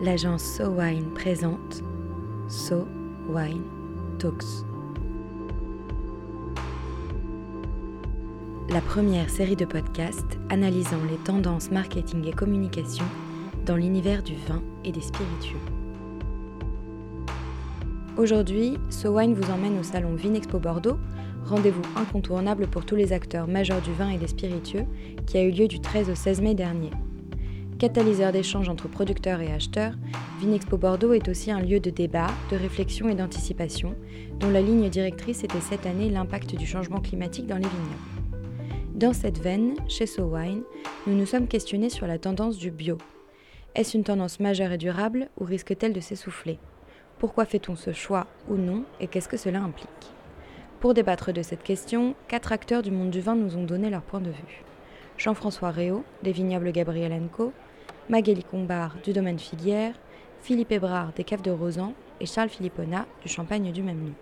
l'agence So Wine présente So Wine Talks. La première série de podcasts analysant les tendances marketing et communication dans l'univers du vin et des spiritueux. Aujourd'hui, So Wine vous emmène au salon Vinexpo Bordeaux, rendez-vous incontournable pour tous les acteurs majeurs du vin et des spiritueux, qui a eu lieu du 13 au 16 mai dernier. Catalyseur d'échange entre producteurs et acheteurs, Vinexpo Bordeaux est aussi un lieu de débat, de réflexion et d'anticipation, dont la ligne directrice était cette année l'impact du changement climatique dans les vignobles. Dans cette veine, chez SoWine, nous nous sommes questionnés sur la tendance du bio. Est-ce une tendance majeure et durable ou risque-t-elle de s'essouffler? Pourquoi fait-on ce choix ou non et qu'est-ce que cela implique? Pour débattre de cette question, quatre acteurs du monde du vin nous ont donné leur point de vue. Jean-François Réau, des vignobles Gabriel Co, Magali Combard du domaine Filière, Philippe Hébrard des caves de Rosan et Charles Philippona du champagne du même nom.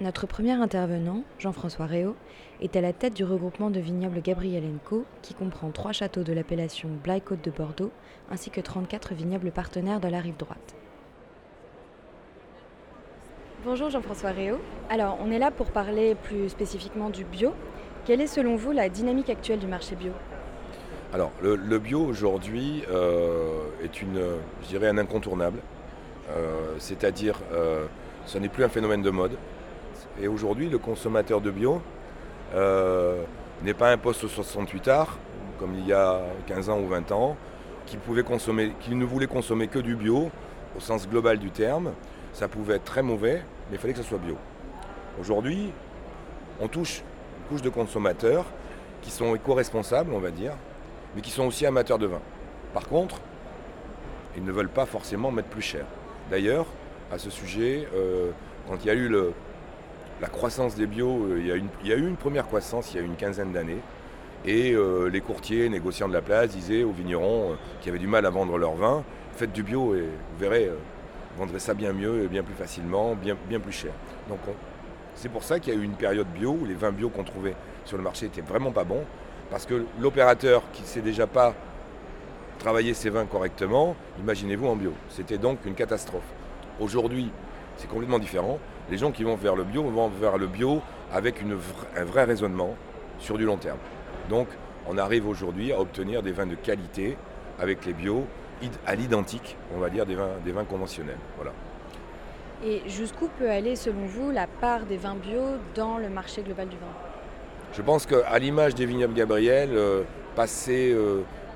Notre premier intervenant, Jean-François Réau, est à la tête du regroupement de vignobles Gabriel Co, qui comprend trois châteaux de l'appellation Blaye-Côte de Bordeaux, ainsi que 34 vignobles partenaires de la rive droite. Bonjour Jean-François Réau. Alors, on est là pour parler plus spécifiquement du bio. Quelle est selon vous la dynamique actuelle du marché bio? Alors, le, bio aujourd'hui euh, est une, je un incontournable. Euh, c'est-à-dire, euh, ce n'est plus un phénomène de mode. Et aujourd'hui, le consommateur de bio n'est pas un poste 68 arts, comme il y a 15 ans ou 20 ans, qui ne voulait consommer que du bio, au sens global du terme. Ça pouvait être très mauvais, mais il fallait que ce soit bio. Aujourd'hui, on touche une couche de consommateurs qui sont éco-responsables, on va dire, mais qui sont aussi amateurs de vin. Par contre, ils ne veulent pas forcément mettre plus cher. D'ailleurs, à ce sujet, euh, quand il y a eu la croissance des bio, euh, il, y a eu une première croissance il y a une quinzaine d'années. Et euh, les courtiers, négociants de la place disaient aux vignerons qui avaient du mal à vendre leur vin, faites du bio et vous verrez, vous vendrez ça bien mieux et bien plus facilement, bien, bien plus cher. Donc c'est pour ça qu'il y a eu une période bio où les vins bio qu'on trouvait sur le marché étaient vraiment pas bons. Parce que l'opérateur qui ne sait déjà pas travailler ses vins correctement, imaginez-vous en bio. C'était donc une catastrophe. Aujourd'hui, c'est complètement différent. Les gens qui vont vers le bio vont vers le bio avec un vrai raisonnement sur du long terme. Donc, on arrive aujourd'hui à obtenir des vins de qualité avec les bio à l'identique, on va dire, des vins, des vins conventionnels. Voilà. Et jusqu'où peut aller, selon vous, la part des vins bio dans le marché global du vin? Je pense qu'à l'image des vignobles Gabriel, euh, passer,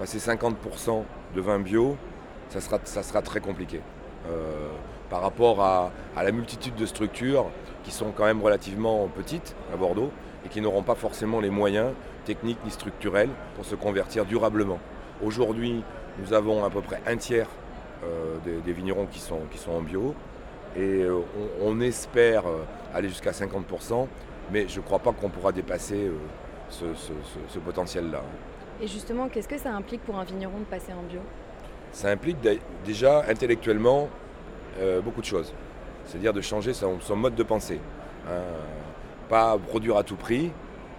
50% euh, de vin bio, ça sera, très compliqué. Euh, par rapport à, la multitude de structures qui sont quand même relativement petites à Bordeaux et qui n'auront pas forcément les moyens techniques ni structurels pour se convertir durablement. Aujourd'hui, nous avons à peu près un tiers des, vignerons qui sont, en bio et on espère aller jusqu'à 50% mais je ne crois pas qu'on pourra dépasser euh, ce, potentiel-là. Et justement, qu'est-ce que ça implique pour un vigneron de passer en bio? Ça implique déjà intellectuellement euh, beaucoup de choses. C'est-à-dire de changer son, mode de pensée. Hein. Pas produire à tout prix,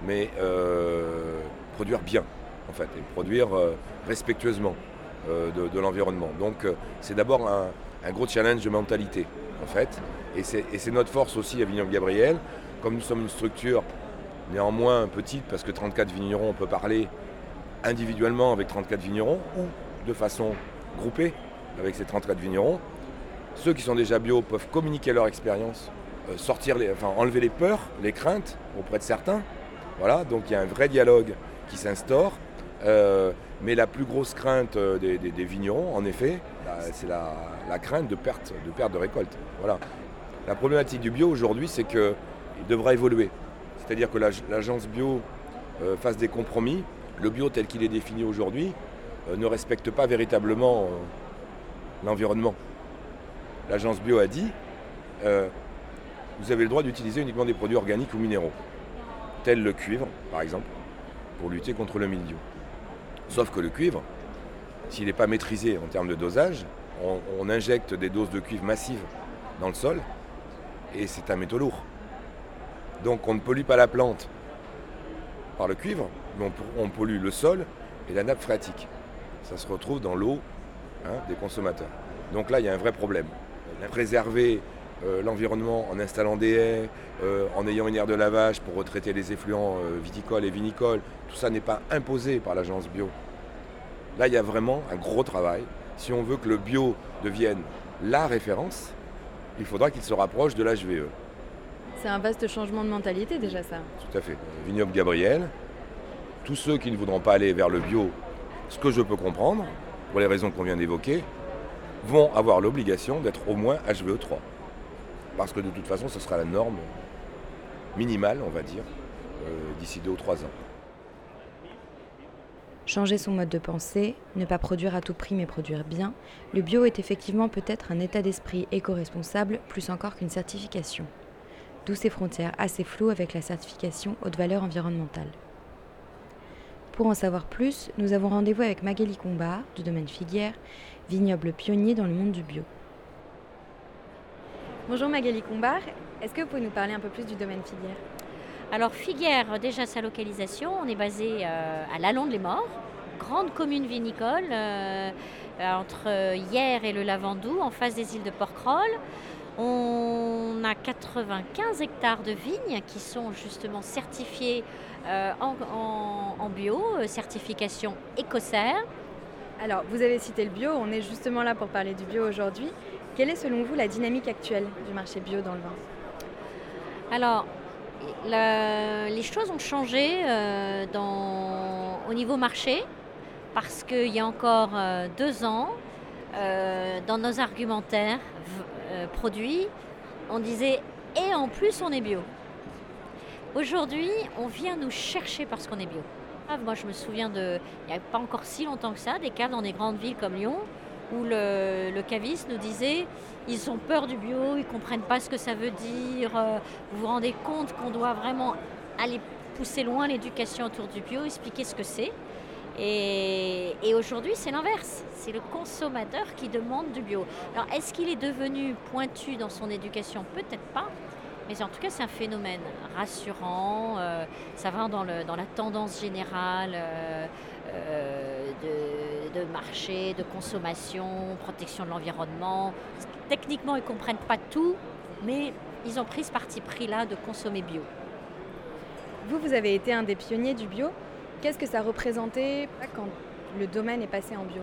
mais euh, produire bien, en fait, et produire respectueusement de, l'environnement. Donc c'est d'abord un, gros challenge de mentalité, en fait. Et c'est notre force aussi à Vignon Gabriel, comme nous sommes une structure néanmoins petite, parce que 34 vignerons, on peut parler individuellement avec 34 vignerons ou de façon groupée avec ces 34 vignerons. Ceux qui sont déjà bio peuvent communiquer leur expérience, euh, sortir enfin, enlever les peurs, les craintes auprès de certains. Voilà, donc il y a un vrai dialogue qui s'instaure. Euh, mais la plus grosse crainte euh, des, vignerons, en effet, bah, c'est la, la, crainte de perte, de perte de récolte. Voilà. La problématique du bio aujourd'hui, c'est que devra évoluer. C'est-à-dire que l'agence bio euh, fasse des compromis. Le bio tel qu'il est défini aujourd'hui euh, ne respecte pas véritablement euh, l'environnement. L'agence bio a dit, vous avez le droit d'utiliser uniquement des produits organiques ou minéraux, tels le cuivre par exemple, pour lutter contre le mildiou. Sauf que le cuivre, s'il n'est pas maîtrisé en termes de dosage, on injecte des doses de cuivre massives dans le sol et c'est un métaux lourd. Donc on ne pollue pas la plante par le cuivre, mais on, pollue le sol et la nappe phréatique. Ça se retrouve dans l'eau hein, des consommateurs. Donc là, il y a un vrai problème. Préserver euh, l'environnement en installant des haies, euh, en ayant une aire de lavage pour retraiter les effluents euh, viticoles et vinicoles, tout ça n'est pas imposé par l'agence bio. Là, il y a vraiment un gros travail. Si on veut que le bio devienne la référence, il faudra qu'il se rapproche de l'HVE. C'est un vaste changement de mentalité déjà ça. Tout à fait. Vignoble Gabriel, tous ceux qui ne voudront pas aller vers le bio, ce que je peux comprendre, pour les raisons qu'on vient d'évoquer, vont avoir l'obligation d'être au moins HVE3 parce que de toute façon, ce sera la norme minimale, on va dire, euh, d'ici deux ou trois ans. Changer son mode de pensée, ne pas produire à tout prix mais produire bien, le bio est effectivement peut-être un état d'esprit éco-responsable plus encore qu'une certification. D'où ces frontières assez floues avec la certification haute valeur environnementale. Pour en savoir plus, nous avons rendez-vous avec Magali Combat du domaine Figuière, vignoble pionnier dans le monde du bio. Bonjour Magali Combar, est-ce que vous pouvez nous parler un peu plus du domaine Figuière? Alors Figuière, déjà sa localisation, on est basé euh, à Lalonde-les-Morts, grande commune vinicole euh, entre Hier et le Lavandou, en face des îles de Porquerolles. On a 95 hectares de vignes qui sont justement certifiés euh, en, bio, certification écossaire. Alors, vous avez cité le bio, on est justement là pour parler du bio aujourd'hui. Quelle est selon vous la dynamique actuelle du marché bio dans le vin? Alors, les choses ont changé euh, au niveau marché parce qu'il y a encore euh, deux ans, euh, dans nos argumentaires produits, on disait et en plus on est bio. Aujourd'hui, on vient nous chercher parce qu'on est bio. Ah, moi, je me souviens de, il n'y a pas encore si longtemps que ça, des caves dans des grandes villes comme Lyon où le, le, caviste nous disait ils ont peur du bio, ils ne comprennent pas ce que ça veut dire. Euh, vous vous rendez compte qu'on doit vraiment aller pousser loin l'éducation autour du bio, expliquer ce que c'est. Et, aujourd'hui, c'est l'inverse. C'est le consommateur qui demande du bio. Alors, est-ce qu'il est devenu pointu dans son éducation? Peut-être pas. Mais en tout cas, c'est un phénomène rassurant. Euh, ça va dans, la tendance générale. Euh, de, marché, de consommation, protection de l'environnement. Techniquement, ils ne comprennent pas tout, mais ils ont pris ce parti pris-là de consommer bio. Vous, vous avez été un des pionniers du bio? Qu'est-ce que ça représentait quand le domaine est passé en bio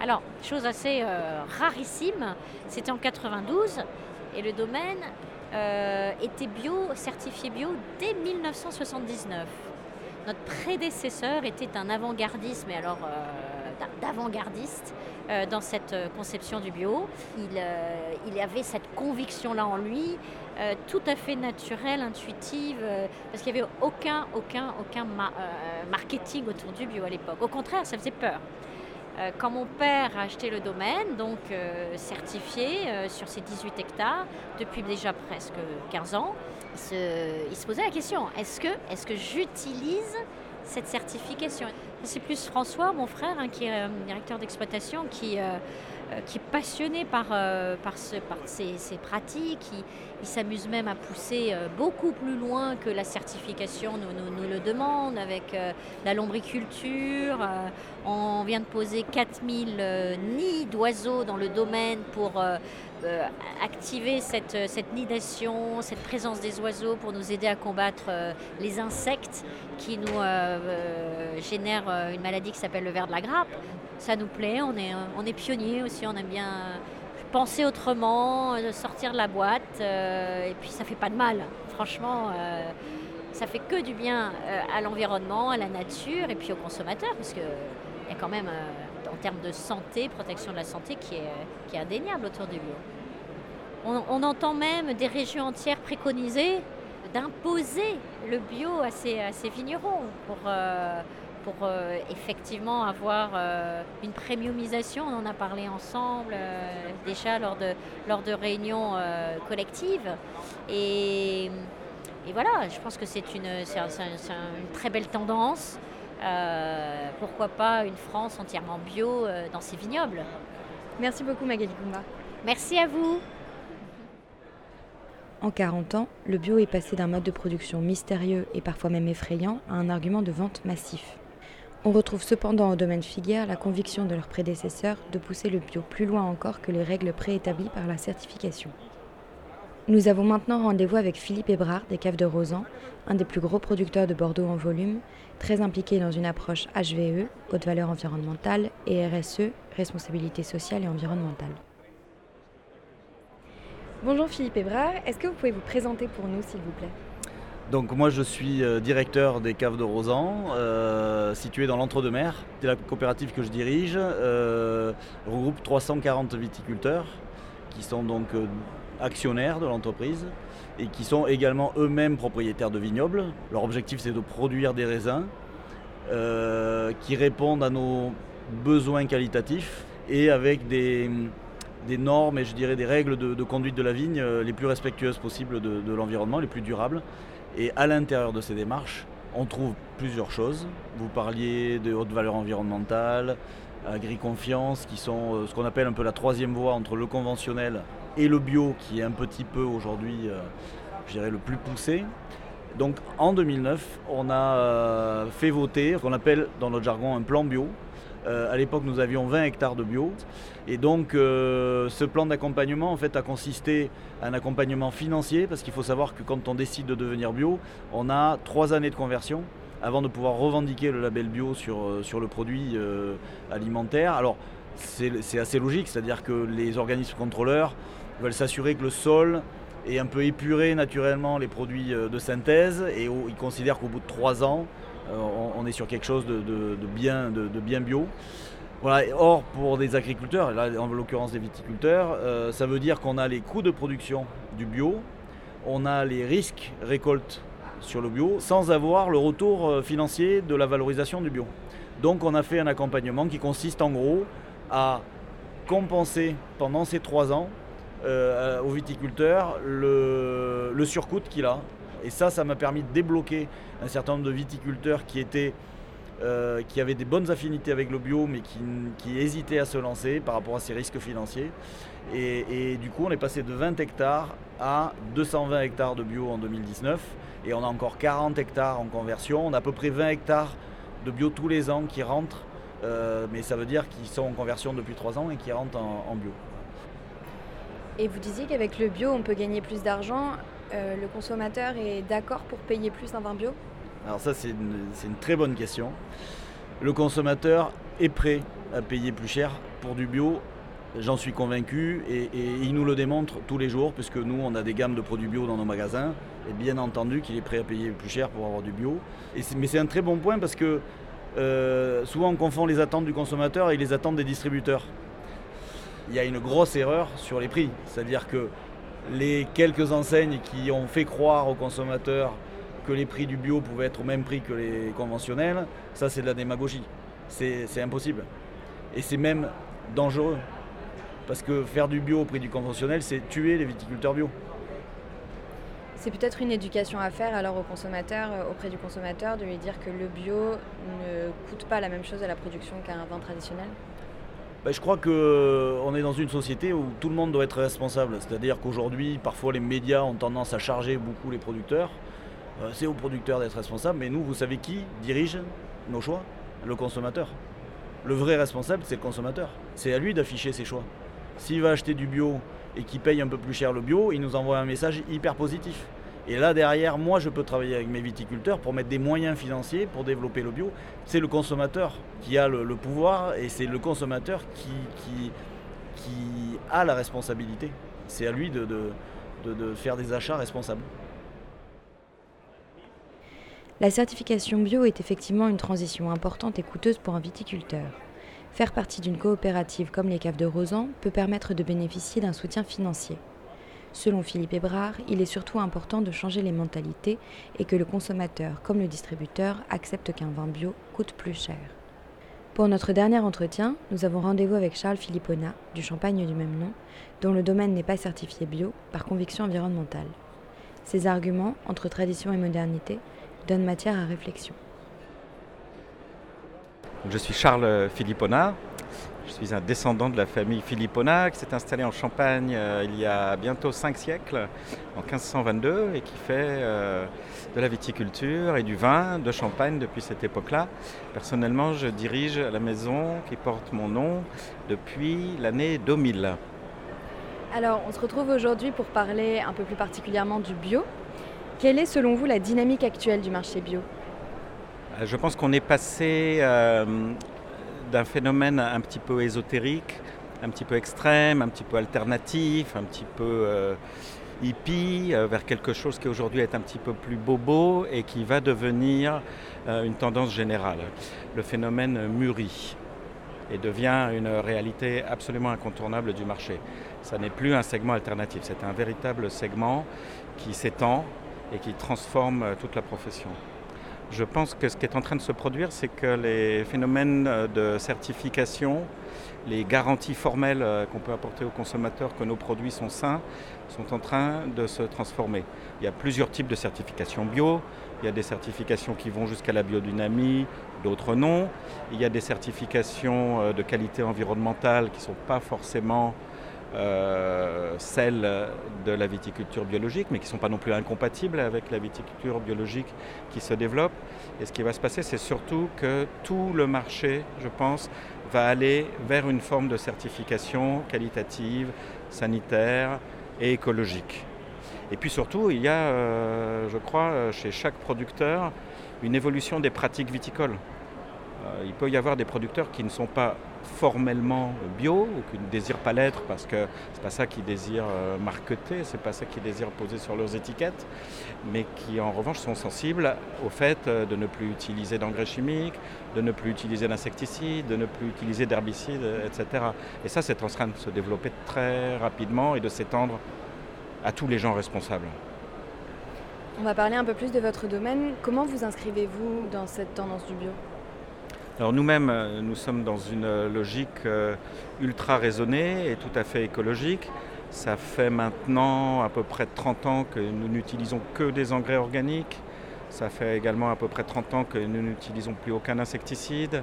Alors, chose assez euh, rarissime, c'était en 92 et le domaine euh, était bio, certifié bio dès 1979. Notre prédécesseur était un avant-gardiste, mais alors euh, d'avant-gardiste euh, dans cette euh, conception du bio. Il, il avait cette conviction-là en lui, tout à fait naturelle, intuitive, parce qu'il n'y avait aucun, aucun, aucun marketing autour du bio à l'époque. Au contraire, ça faisait peur. Quand mon père a acheté le domaine, donc certifié sur ses 18 hectares, depuis déjà presque 15 ans, il se, posait la question, est-ce que, est que j'utilise cette certification. C'est plus François, mon frère, hein, qui est euh, directeur d'exploitation, qui, euh, qui est passionné par, par ces, pratiques. Il, s'amuse même à pousser beaucoup plus loin que la certification nous, le demande avec la lombriculture. on vient de poser 4000 nids d'oiseaux dans le domaine pour euh, activer cette, cette, nidation, cette présence des oiseaux pour nous aider à combattre euh, les insectes qui nous euh, génèrent une maladie qui s'appelle le ver de la grappe. Ça nous plaît, on est, on est pionniers aussi, on aime bien penser autrement, sortir de la boîte, et puis ça fait pas de mal. Franchement, ça fait que du bien à l'environnement, à la nature, et puis aux consommateurs, parce qu'il y a quand même en termes de santé, protection de la santé qui est, qui est indéniable autour du bio. On, entend même des régions entières préconiser d'imposer le bio à ces, vignerons pour, euh, pour euh, effectivement avoir euh, une premiumisation. On en a parlé ensemble déjà lors de, lors de réunions collectives. Et, et, voilà, je pense que c'est une, une très belle tendance. pourquoi pas une France entièrement bio dans ses vignobles Merci beaucoup Magali Kumba. Merci à vous. En 40 ans, le bio est passé d'un mode de production mystérieux et parfois même effrayant à un argument de vente massif. On retrouve cependant au domaine filière la conviction de leurs prédécesseurs de pousser le bio plus loin encore que les règles préétablies par la certification. Nous avons maintenant rendez-vous avec Philippe Hébrard des Caves de Rosan, un des plus gros producteurs de Bordeaux en volume, très impliqué dans une approche HVE, haute valeur environnementale, et RSE, responsabilité sociale et environnementale. Bonjour Philippe Hébrard, est-ce que vous pouvez vous présenter pour nous s'il vous plaît? Donc moi je suis euh, directeur des caves de Rosan, euh, situé dans l'entre-deux-mer. C'est la coopérative que je dirige, euh, regroupe 340 viticulteurs qui sont donc actionnaires de l'entreprise et qui sont également eux-mêmes propriétaires de vignobles. Leur objectif c'est de produire des raisins qui répondent à nos besoins qualitatifs et avec des, normes et je dirais des règles de, conduite de la vigne les plus respectueuses possibles de l'environnement, les plus durables. Et à l'intérieur de ces démarches, on trouve plusieurs choses. Vous parliez de haute valeur environnementale, agri-confiance, qui sont euh, ce qu'on appelle un peu la troisième voie entre le conventionnel et le bio, qui est un petit peu aujourd'hui, euh, je dirais, le plus poussé. Donc en 2009, on a euh, fait voter ce qu'on appelle dans notre jargon un plan bio, euh, à l'époque, nous avions 20 hectares de bio. Et donc, euh, ce plan d'accompagnement, en fait, a consisté à un accompagnement financier, parce qu'il faut savoir que quand on décide de devenir bio, on a trois années de conversion avant de pouvoir revendiquer le label bio sur, euh, sur le produit alimentaire. Alors, c'est assez logique, c'est-à-dire que les organismes contrôleurs veulent s'assurer que le sol est un peu épuré naturellement les produits de synthèse, et ils considèrent qu'au bout de trois ans, euh, on, est sur quelque chose de, bien, bio. Or, pour des agriculteurs, là en l'occurrence des viticulteurs, euh, ça veut dire qu'on a les coûts de production du bio, on a les risques récoltes sur le bio, sans avoir le retour euh, financier de la valorisation du bio. Donc on a fait un accompagnement qui consiste en gros à compenser pendant ces trois ans aux viticulteurs le, le surcoût qu'il a et ça, ça m'a permis de débloquer un certain nombre de viticulteurs qui étaient euh, qui avaient des bonnes affinités avec le bio, mais qui, hésitaient à se lancer par rapport à ces risques financiers. Et, du coup, on est passé de 20 hectares à 220 hectares de bio en 2019. Et on a encore 40 hectares en conversion. On a à peu près 20 hectares de bio tous les ans qui rentrent. Euh, mais ça veut dire qu'ils sont en conversion depuis 3 ans et qui rentrent en bio. Et vous disiez qu'avec le bio, on peut gagner plus d'argent. Euh, le consommateur est d'accord pour payer plus un vin bio Alors ça, c'est une, très bonne question. Le consommateur est prêt à payer plus cher pour du bio. J'en suis convaincu et, il nous le démontre tous les jours puisque nous, on a des gammes de produits bio dans nos magasins et bien entendu qu'il est prêt à payer plus cher pour avoir du bio. mais c'est un très bon point parce que euh, souvent on confond les attentes du consommateur et les attentes des distributeurs. Il y a une grosse erreur sur les prix, c'est-à-dire que les quelques enseignes qui ont fait croire aux consommateurs que les prix du bio pouvaient être au même prix que les conventionnels, ça c'est de la démagogie. C'est impossible. Et c'est même dangereux. Parce que faire du bio au prix du conventionnel, c'est tuer les viticulteurs bio. C'est peut-être une éducation à faire alors au consommateur, euh, auprès du consommateur, de lui dire que le bio ne coûte pas la même chose à la production qu'un vin traditionnel? Ben, je crois qu'on euh, est dans une société où tout le monde doit être responsable. C'est-à-dire qu'aujourd'hui, parfois les médias ont tendance à charger beaucoup les producteurs. Euh, c'est aux producteurs d'être responsables, mais nous, vous savez qui dirige nos choix? Le consommateur. Le vrai responsable, c'est le consommateur. C'est à lui d'afficher ses choix. S'il va acheter du bio et qu'il paye un peu plus cher le bio, il nous envoie un message hyper positif. Et là, derrière, moi, je peux travailler avec mes viticulteurs pour mettre des moyens financiers pour développer le bio. C'est le consommateur qui a le, pouvoir et c'est le consommateur qui, qui, a la responsabilité. C'est à lui de, de faire des achats responsables. La certification bio est effectivement une transition importante et coûteuse pour un viticulteur. Faire partie d'une coopérative comme les caves de Rosan peut permettre de bénéficier d'un soutien financier. Selon Philippe Hébrard, il est surtout important de changer les mentalités et que le consommateur comme le distributeur accepte qu'un vin bio coûte plus cher. Pour notre dernier entretien, nous avons rendez-vous avec Charles Philippona, du champagne du même nom, dont le domaine n'est pas certifié bio par conviction environnementale. Ces arguments, entre tradition et modernité, donnent matière à réflexion. Je suis Charles Philippona, Je suis un descendant de la famille Philippona qui s'est installée en Champagne euh, il y a bientôt cinq siècles, en 1522, et qui fait euh, de la viticulture et du vin de Champagne depuis cette époque-là. Personnellement, je dirige la maison qui porte mon nom depuis l'année 2000. Alors, on se retrouve aujourd'hui pour parler un peu plus particulièrement du bio. Quelle est selon vous la dynamique actuelle du marché bio? Euh, Je pense qu'on est passé euh, d'un phénomène un petit peu ésotérique, un petit peu extrême, un petit peu alternatif, un petit peu euh, hippie, vers quelque chose qui aujourd'hui est un petit peu plus bobo et qui va devenir une tendance générale. Le phénomène mûrit et devient une réalité absolument incontournable du marché. Ça n'est plus un segment alternatif, c'est un véritable segment qui s'étend et qui transforme euh, toute la profession. Je pense que ce qui est en train de se produire, c'est que les phénomènes euh, de certification, les garanties formelles euh, qu'on peut apporter aux consommateurs que nos produits sont sains, sont en train de se transformer. Il y a plusieurs types de certifications bio. Il y a des certifications qui vont jusqu'à la biodynamie, d'autres non. Il y a des certifications de qualité environnementale qui ne sont pas forcément euh, celles de la viticulture biologique, mais qui ne sont pas non plus incompatibles avec la viticulture biologique qui se développe. Et ce qui va se passer, c'est surtout que tout le marché, je pense, va aller vers une forme de certification qualitative, sanitaire et écologique. Et puis surtout, il y a, euh, je crois, chez chaque producteur, une évolution des pratiques viticoles. Euh, il peut y avoir des producteurs qui ne sont pas formellement bio ou qui ne désirent pas l'être parce que c'est pas ça qu'ils désirent euh, marketer, c'est pas ça qu'ils désirent poser sur leurs étiquettes, mais qui en revanche sont sensibles au fait euh, de ne plus utiliser d'engrais chimiques, de ne plus utiliser d'insecticides, de ne plus utiliser d'herbicides, etc. Et ça, c'est en train de se développer très rapidement et de s'étendre à tous les gens responsables. On va parler un peu plus de votre domaine. Comment vous inscrivez-vous dans cette tendance du bio? Alors nous-mêmes, euh, nous sommes dans une euh, logique euh, ultra raisonnée et tout à fait écologique. Ça fait maintenant à peu près 30 ans que nous n'utilisons que des engrais organiques. Ça fait également à peu près 30 ans que nous n'utilisons plus aucun insecticide.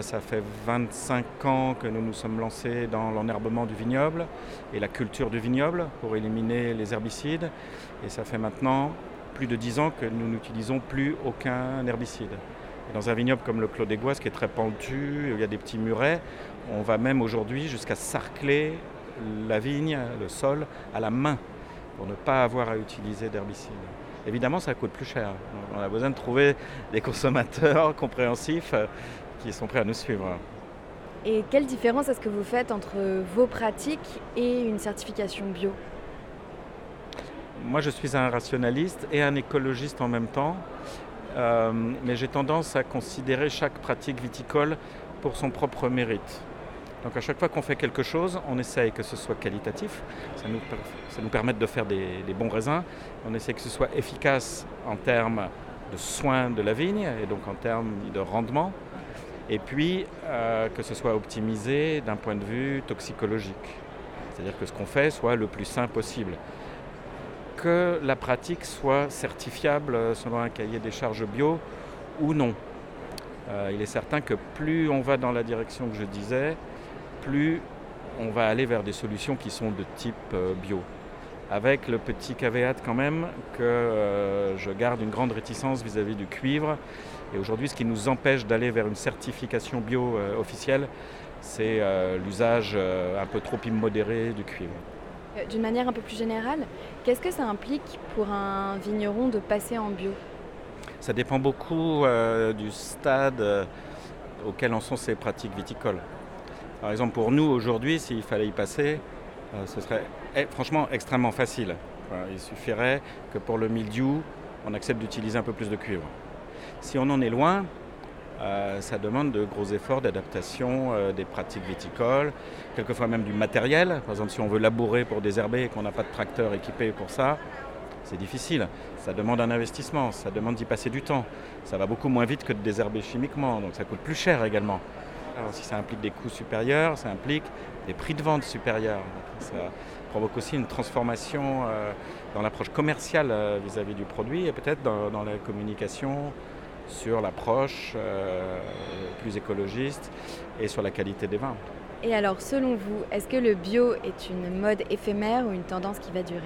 ça fait 25 ans que nous nous sommes lancés dans l'enherbement du vignoble et la culture du vignoble pour éliminer les herbicides. Et ça fait maintenant plus de 10 ans que nous n'utilisons plus aucun herbicide. Dans un vignoble comme le Clos des qui est très pentu, où il y a des petits murets, on va même aujourd'hui jusqu'à sarcler la vigne, le sol, à la main, pour ne pas avoir à utiliser d'herbicides. Évidemment, ça coûte plus cher. On a besoin de trouver des consommateurs compréhensifs euh, qui sont prêts à nous suivre. Et quelle différence est-ce que vous faites entre vos pratiques et une certification bio? Moi, je suis un rationaliste et un écologiste en même temps. Euh, mais j'ai tendance à considérer chaque pratique viticole pour son propre mérite. Donc à chaque fois qu'on fait quelque chose, on essaye que ce soit qualitatif, ça nous, ça nous permet de faire des, bons raisins, on essaie que ce soit efficace en termes de soins de la vigne et donc en termes de rendement, et puis euh, que ce soit optimisé d'un point de vue toxicologique. C'est-à-dire que ce qu'on fait soit le plus sain possible que la pratique soit certifiable selon un cahier des charges bio ou non. Euh, il est certain que plus on va dans la direction que je disais, plus on va aller vers des solutions qui sont de type euh, bio. Avec le petit caveat quand même que euh, je garde une grande réticence vis-à-vis du cuivre. Et aujourd'hui, ce qui nous empêche d'aller vers une certification bio officielle, c'est l'usage un peu trop immodéré du cuivre. Euh, d'une manière un peu plus générale, qu'est-ce que ça implique pour un vigneron de passer en bio? Ça dépend beaucoup euh, du stade euh, auquel en sont ces pratiques viticoles. Par exemple, pour nous aujourd'hui, s'il fallait y passer, ce serait eh, franchement extrêmement facile. il suffirait que pour le mildiou, on accepte d'utiliser un peu plus de cuivre. Si on en est loin, euh, ça demande de gros efforts d'adaptation euh, des pratiques viticoles, quelquefois même du matériel. Par exemple, si on veut labourer pour désherber et qu'on n'a pas de tracteur équipé pour ça, c'est difficile. Ça demande un investissement, ça demande d'y passer du temps. Ça va beaucoup moins vite que de désherber chimiquement, donc ça coûte plus cher également. Alors si ça implique des coûts supérieurs, ça implique des prix de vente supérieurs. ça provoque aussi une transformation euh, dans l'approche commerciale vis-à-vis du produit et peut-être dans, la communication sur l'approche plus écologiste et sur la qualité des vins. Et alors, selon vous, est-ce que le bio est une mode éphémère ou une tendance qui va durer?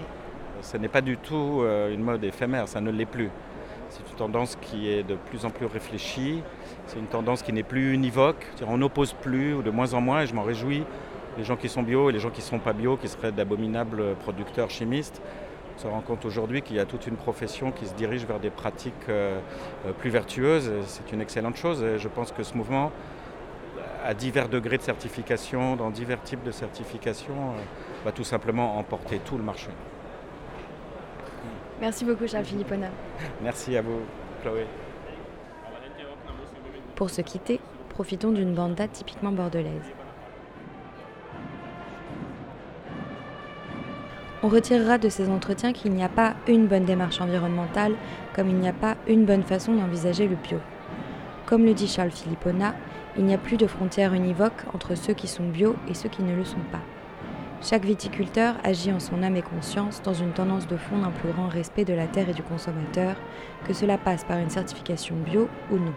Ce n'est pas du tout une mode éphémère, ça ne l'est plus. C'est une tendance qui est de plus en plus réfléchie, c'est une tendance qui n'est plus univoque, on n'oppose plus ou de moins en moins, et je m'en réjouis, les gens qui sont bio et les gens qui ne sont pas bio, qui seraient d'abominables producteurs chimistes. On se rend compte aujourd'hui qu'il y a toute une profession qui se dirige vers des pratiques euh, euh, plus vertueuses. C'est une excellente chose et je pense que ce mouvement, à divers degrés de certification, dans divers types de certification, euh, va tout simplement emporter tout le marché. Merci beaucoup Charles Philippona. Merci à vous Chloé. Pour se quitter, profitons d'une banda typiquement bordelaise. On retirera de ces entretiens qu'il n'y a pas une bonne démarche environnementale, comme il n'y a pas une bonne façon d'envisager le bio. Comme le dit Charles Philippona, il n'y a plus de frontières univoques entre ceux qui sont bio et ceux qui ne le sont pas. Chaque viticulteur agit en son âme et conscience dans une tendance de fond d'un plus grand respect de la terre et du consommateur, que cela passe par une certification bio ou non.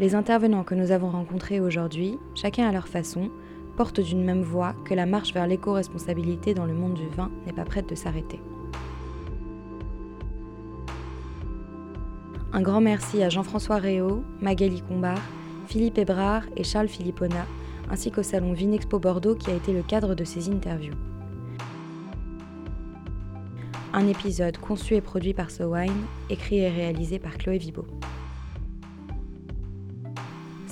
Les intervenants que nous avons rencontrés aujourd'hui, chacun à leur façon, d'une même voix que la marche vers l'éco-responsabilité dans le monde du vin n'est pas prête de s'arrêter. Un grand merci à Jean-François Réau, Magali Combard, Philippe Ebrard et Charles Philippona, ainsi qu'au salon Vinexpo Bordeaux qui a été le cadre de ces interviews. Un épisode conçu et produit par SoWine, écrit et réalisé par Chloé Vibo.